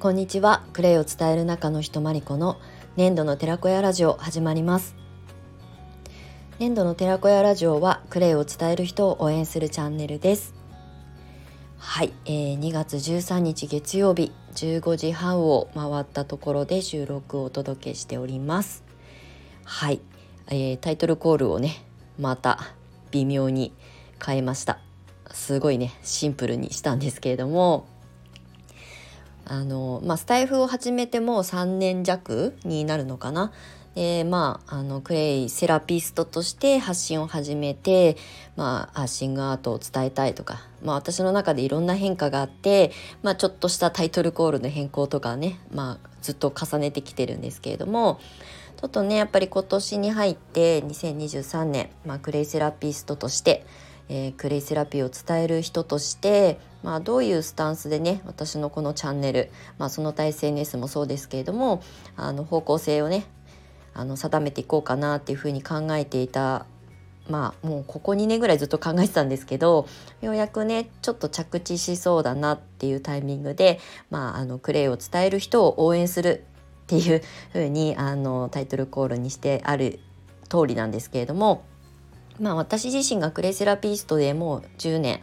こんにちは。クレイを伝える中の人まりこの粘土の寺子屋ラジオ始まります。粘土の寺子屋ラジオはクレイを伝える人を応援するチャンネルです。はい、えー、2月13日月曜日15時半を回ったところで収録をお届けしております。はい、えー、タイトルコールをねまた微妙に変えました。すごいねシンプルにしたんですけれども。あの、まあ、スタイフを始めてもう3年弱になるのかな。でまあ、あのクレイセラピストとして発信を始めて、まあ、シングアートを伝えたいとか、まあ、私の中でいろんな変化があって、まあ、ちょっとしたタイトルコールの変更とかね、まあ、ずっと重ねてきてるんですけれどもちょっとねやっぱり今年に入って2023年、まあ、クレイセラピストとしてえー、クレイセラピーを伝える人として、まあ、どういうスタンスでね私のこのチャンネル、まあ、その他 SNS もそうですけれどもあの方向性をねあの定めていこうかなっていうふうに考えていたまあもうここ2年ぐらいずっと考えてたんですけどようやくねちょっと着地しそうだなっていうタイミングで、まあ、あのクレイを伝える人を応援するっていうふうにあのタイトルコールにしてある通りなんですけれどもまあ私自身がクレイセラピストでもう10年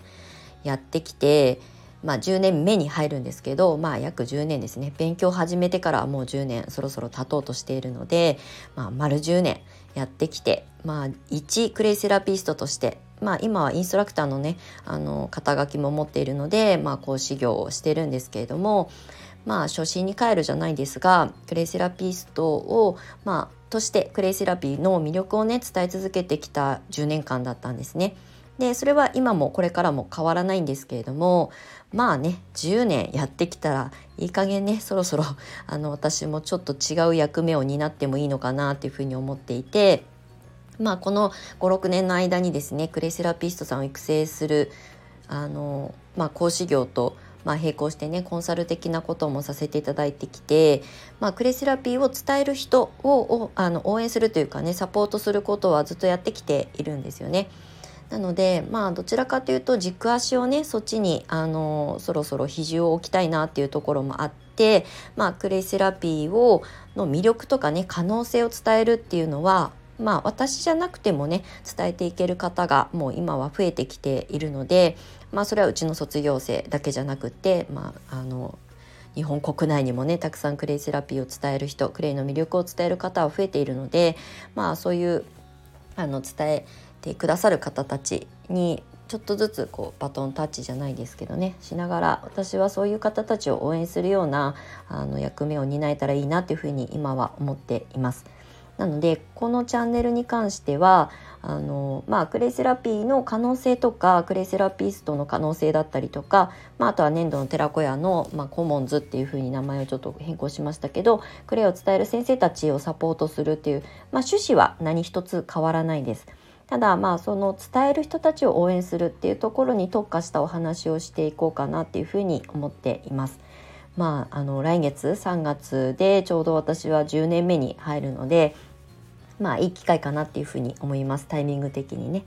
やってきて、まあ10年目に入るんですけど、まあ約10年ですね。勉強始めてからもう10年そろそろ経とうとしているので、まあ丸10年やってきて、まあ1クレイセラピストとしてまあ、今はインストラクターのねあの肩書きも持っているので、まあ、講師業をしてるんですけれどもまあ初心に帰るじゃないですがクレイセラピストを、まあ、としてクレイセラピーの魅力をね伝え続けてきた10年間だったんですね。でそれは今もこれからも変わらないんですけれどもまあね10年やってきたらいい加減ねそろそろ あの私もちょっと違う役目を担ってもいいのかなっていうふうに思っていてまあこの56年の間にですねクレイセラピストさんを育成するあの、まあ、講師業とまあ、並行してねコンサル的なこともさせていただいてきて、まあ、クレセラピーを伝える人をあの応援するというかねサポートすることはずっとやってきているんですよね。なのでまあどちらかというと軸足をねそっちにあのそろそろ比重を置きたいなっていうところもあって、まあ、クレイセラピーをの魅力とかね可能性を伝えるっていうのはまあ私じゃなくてもね伝えていける方がもう今は増えてきているのでまあそれはうちの卒業生だけじゃなくてまああの日本国内にもねたくさんクレイセラピーを伝える人クレイの魅力を伝える方は増えているのでまあそういうあの伝えてくださる方たちにちょっとずつこうバトンタッチじゃないですけどねしながら私はそういう方たちを応援するようなあの役目を担えたらいいなというふうに今は思っています。なのでこのチャンネルに関してはあの、まあ、クレイセラピーの可能性とかクレイセラピストの可能性だったりとか、まあ、あとは粘土の寺子屋の、まあ、コモンズっていうふうに名前をちょっと変更しましたけどクレイを伝える先生たちをサポートするっていう、まあ、趣旨は何一つ変わらないです。ただまあその伝える人たちを応援するっていうところに特化したお話をしていこうかなっていうふうに思っています。まあ、あの来月3月でちょうど私は10年目に入るのでまあいい機会かなっていうふうに思いますタイミング的にね。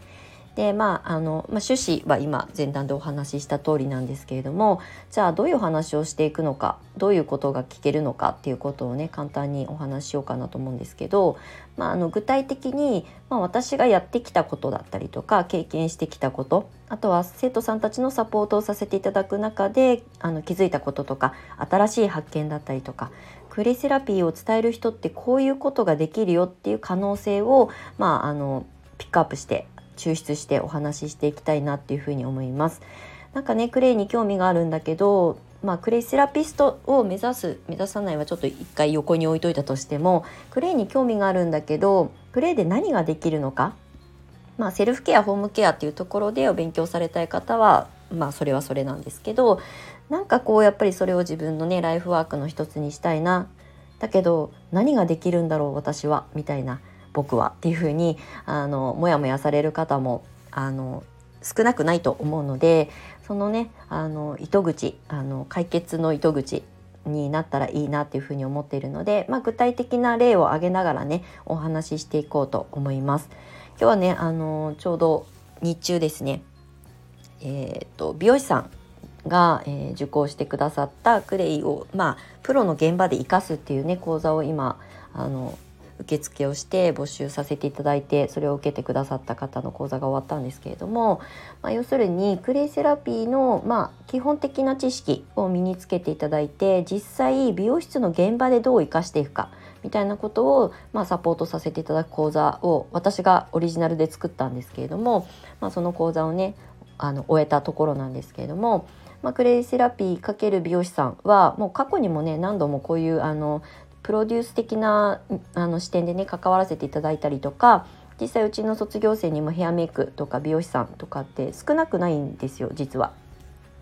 でまああの、まあ、趣旨は今前段でお話しした通りなんですけれどもじゃあどういうお話をしていくのかどういうことが聞けるのかっていうことをね簡単にお話ししようかなと思うんですけど、まあ、あの具体的に、まあ、私がやってきたことだったりとか経験してきたことあとは生徒さんたちのサポートをさせていただく中であの気づいたこととか新しい発見だったりとかクレイセラピーを伝える人ってこういうことができるよっていう可能性を、まあ、あのピックアップして抽出してお話ししていきたいなっていうふうに思います。なんかねクレイに興味があるんだけどまあ、クレイセラピストを目指す目指さないはちょっと一回横に置いといたとしてもクレイに興味があるんだけどクレイで何ができるのか、まあ、セルフケアホームケアっていうところでお勉強されたい方はまあそれはそれなんですけどなんかこうやっぱりそれを自分のねライフワークの一つにしたいなだけど何ができるんだろう私はみたいな僕はっていうふうにあのモヤモヤされる方もあの少なくないと思うのでそのねあの糸口あの解決の糸口になったらいいなっていうふうに思っているので、まあ、具体的な例を挙げながらねお話ししていこうと思います。今日はねあのちょうど日中ですね。えーと、美容師さんが、えー、受講してくださったクレイを、まあ、プロの現場で生かすっていうね講座を今あの受付をして募集させていただいてそれを受けてくださった方の講座が終わったんですけれども、まあ、要するにクレイセラピーの、まあ、基本的な知識を身につけていただいて実際美容室の現場でどう生かしていくかみたいなことを、まあ、サポートさせていただく講座を私がオリジナルで作ったんですけれども、まあ、その講座をねあの終えたところなんですけれども、まあ、クレイセラピー×美容師さんはもう過去にもね何度もこういうあのプロデュース的なあの視点でね関わらせていただいたりとか実際うちの卒業生にもヘアメイクとか美容師さんとかって少なくないんですよ実は。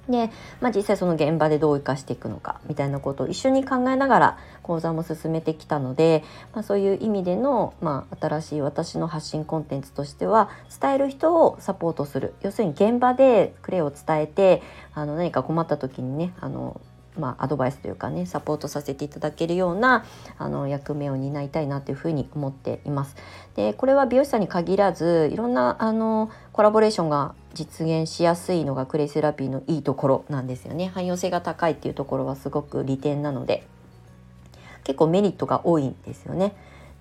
で、まあ、実際その現場でどう生かしていくのかみたいなことを一緒に考えながら講座も進めてきたので、まあ、そういう意味での、まあ、新しい私の発信コンテンツとしては伝える人をサポートする。要するに現場でクレイを伝えてあの何か困った時にねあのまあ、アドバイスというかねサポートさせていただけるようなあの役目を担いたいなというふうに思っています。でこれは美容師さんに限らずいろんなあのコラボレーションが実現しやすいのがクレイセラピーのいいところなんですよね。汎用性が高いっていうところはすごく利点なので結構メリットが多いんですよね。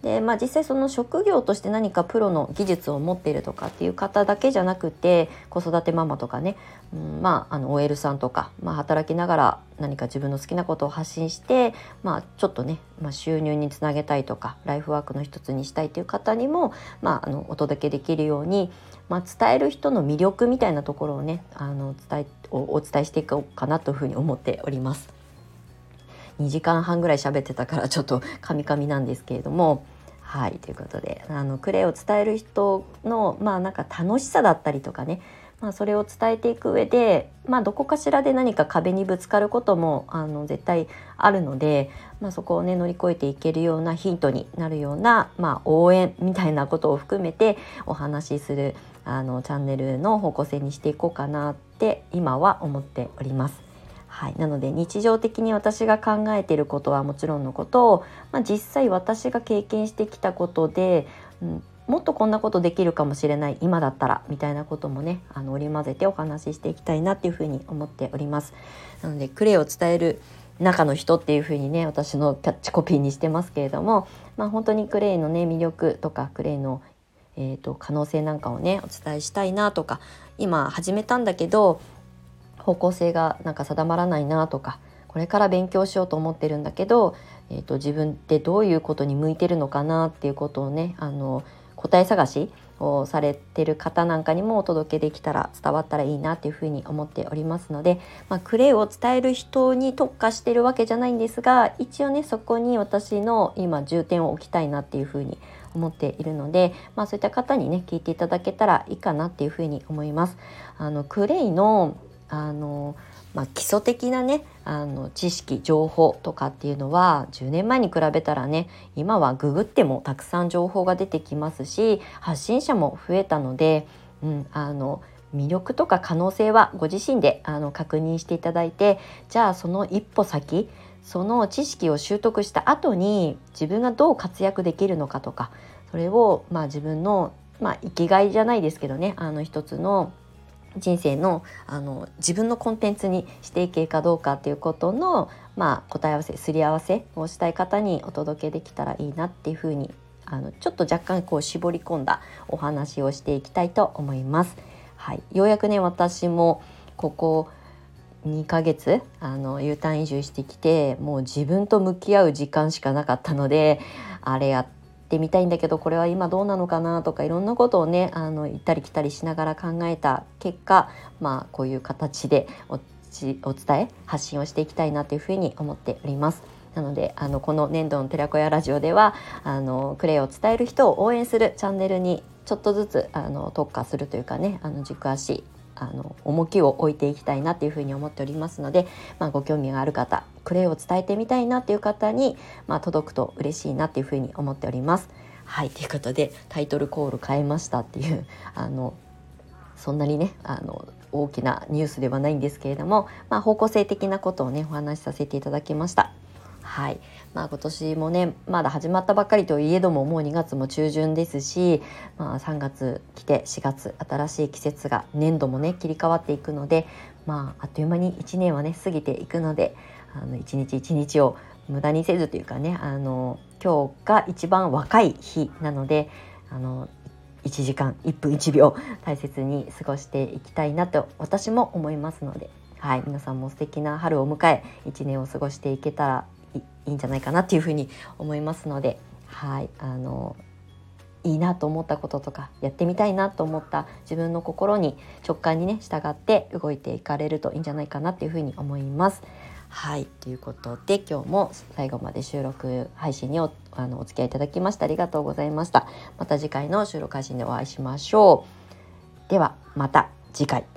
でまあ、実際その職業として何かプロの技術を持っているとかっていう方だけじゃなくて子育てママとかね、うん、まああの OL さんとか、まあ、働きながら何か自分の好きなことを発信して、まあ、ちょっとね、まあ、収入につなげたいとかライフワークの一つにしたいという方にも、まあ、あのお届けできるように、まあ、伝える人の魅力みたいなところをねあの伝えおお伝えしていこうかなというふうに思っております。2時間半ぐらい喋ってたからちょっとカミカミなんですけれどもはいということであのクレイを伝える人のまあなんか楽しさだったりとかねまあ、それを伝えていく上で、まあ、どこかしらで何か壁にぶつかることもあの絶対あるので、まあ、そこをね乗り越えていけるようなヒントになるような、まあ、応援みたいなことを含めてお話しするあのチャンネルの方向性にしていこうかなって今は思っております。はい、なので日常的に私が考えていることはもちろんのことを、まあ、実際私が経験してきたことで、うん、もっとこんなことできるかもしれない今だったらみたいなこともねあの織り交ぜてお話ししていきたいなっていうふうに思っております。なのでクレイを伝える中の人っていうふうにね私のキャッチコピーにしてますけれども、まあ、本当にクレイのね魅力とかクレイのえーと可能性なんかをねお伝えしたいなとか今始めたんだけど方向性がなんか定まらないなとかこれから勉強しようと思ってるんだけど、えーと、自分ってどういうことに向いてるのかなっていうことをねあの答え探しをされてる方なんかにもお届けできたら伝わったらいいなっていうふうに思っておりますので、まあ、クレイを伝える人に特化してるわけじゃないんですが一応ねそこに私の今重点を置きたいなっていうふうに思っているので、まあ、そういった方にね聞いていただけたらいいかなっていうふうに思います。あのクレイのあの、まあ、基礎的なねあの知識情報とかっていうのは10年前に比べたらね今はググってもたくさん情報が出てきますし発信者も増えたので、うん、あの魅力とか可能性はご自身であの確認していただいてじゃあその一歩先その知識を習得した後に自分がどう活躍できるのかとかそれをまあ自分の、まあ、生きがいじゃないですけどねあの一つの人生のあの自分のコンテンツにしていけるかどうかっていうことの、まあ、答え合わせすり合わせをしたい方にお届けできたらいいなっていうふうにあのちょっと若干こう絞り込んだお話をしていきたいと思います。はい、ようやくね私もここ2ヶ月あの U ターン移住してきてもう自分と向き合う時間しかなかったのであれやっってみたいんだけどこれは今どうなのかなとかいろんなことをねあの行ったり来たりしながら考えた結果まあこういう形でおお伝え発信をしていきたいなというふうに思っております。なのであのこの年度の寺子屋ラジオではあのクレイを伝える人を応援するチャンネルにちょっとずつあの特化するというかねあの軸足あの重きを置いていきたいなというふうに思っておりますので、まあ、ご興味がある方クレイを伝えてみたいなっていう方に、まあ、届くと嬉しいなっていうふうに思っております。はいということでタイトルコール変えましたっていう あのそんなにねあの大きなニュースではないんですけれども、まあ、方向性的なことをねお話しさせていただきました。はい。まあ、今年もねまだ始まったばっかりといえどももう2月も中旬ですし、まあ、3月来て4月新しい季節が年度もね切り替わっていくのでまああっという間に1年はね過ぎていくのであの一日一日を無駄にせずというかねあの今日が一番若い日なのであの1時間1分1秒大切に過ごしていきたいなと私も思いますので、はい、皆さんも素敵な春を迎え1年を過ごしていけたらいいんじゃないかなっていうふうに思いますので、はい、あのいいなと思ったこととかやってみたいなと思った自分の心に直感にね従って動いていかれるといいんじゃないかなっていうふうに思います。はいということで今日も最後まで収録配信におあのお付き合いいただきましてありがとうございました。また次回の収録配信でお会いしましょう。ではまた次回。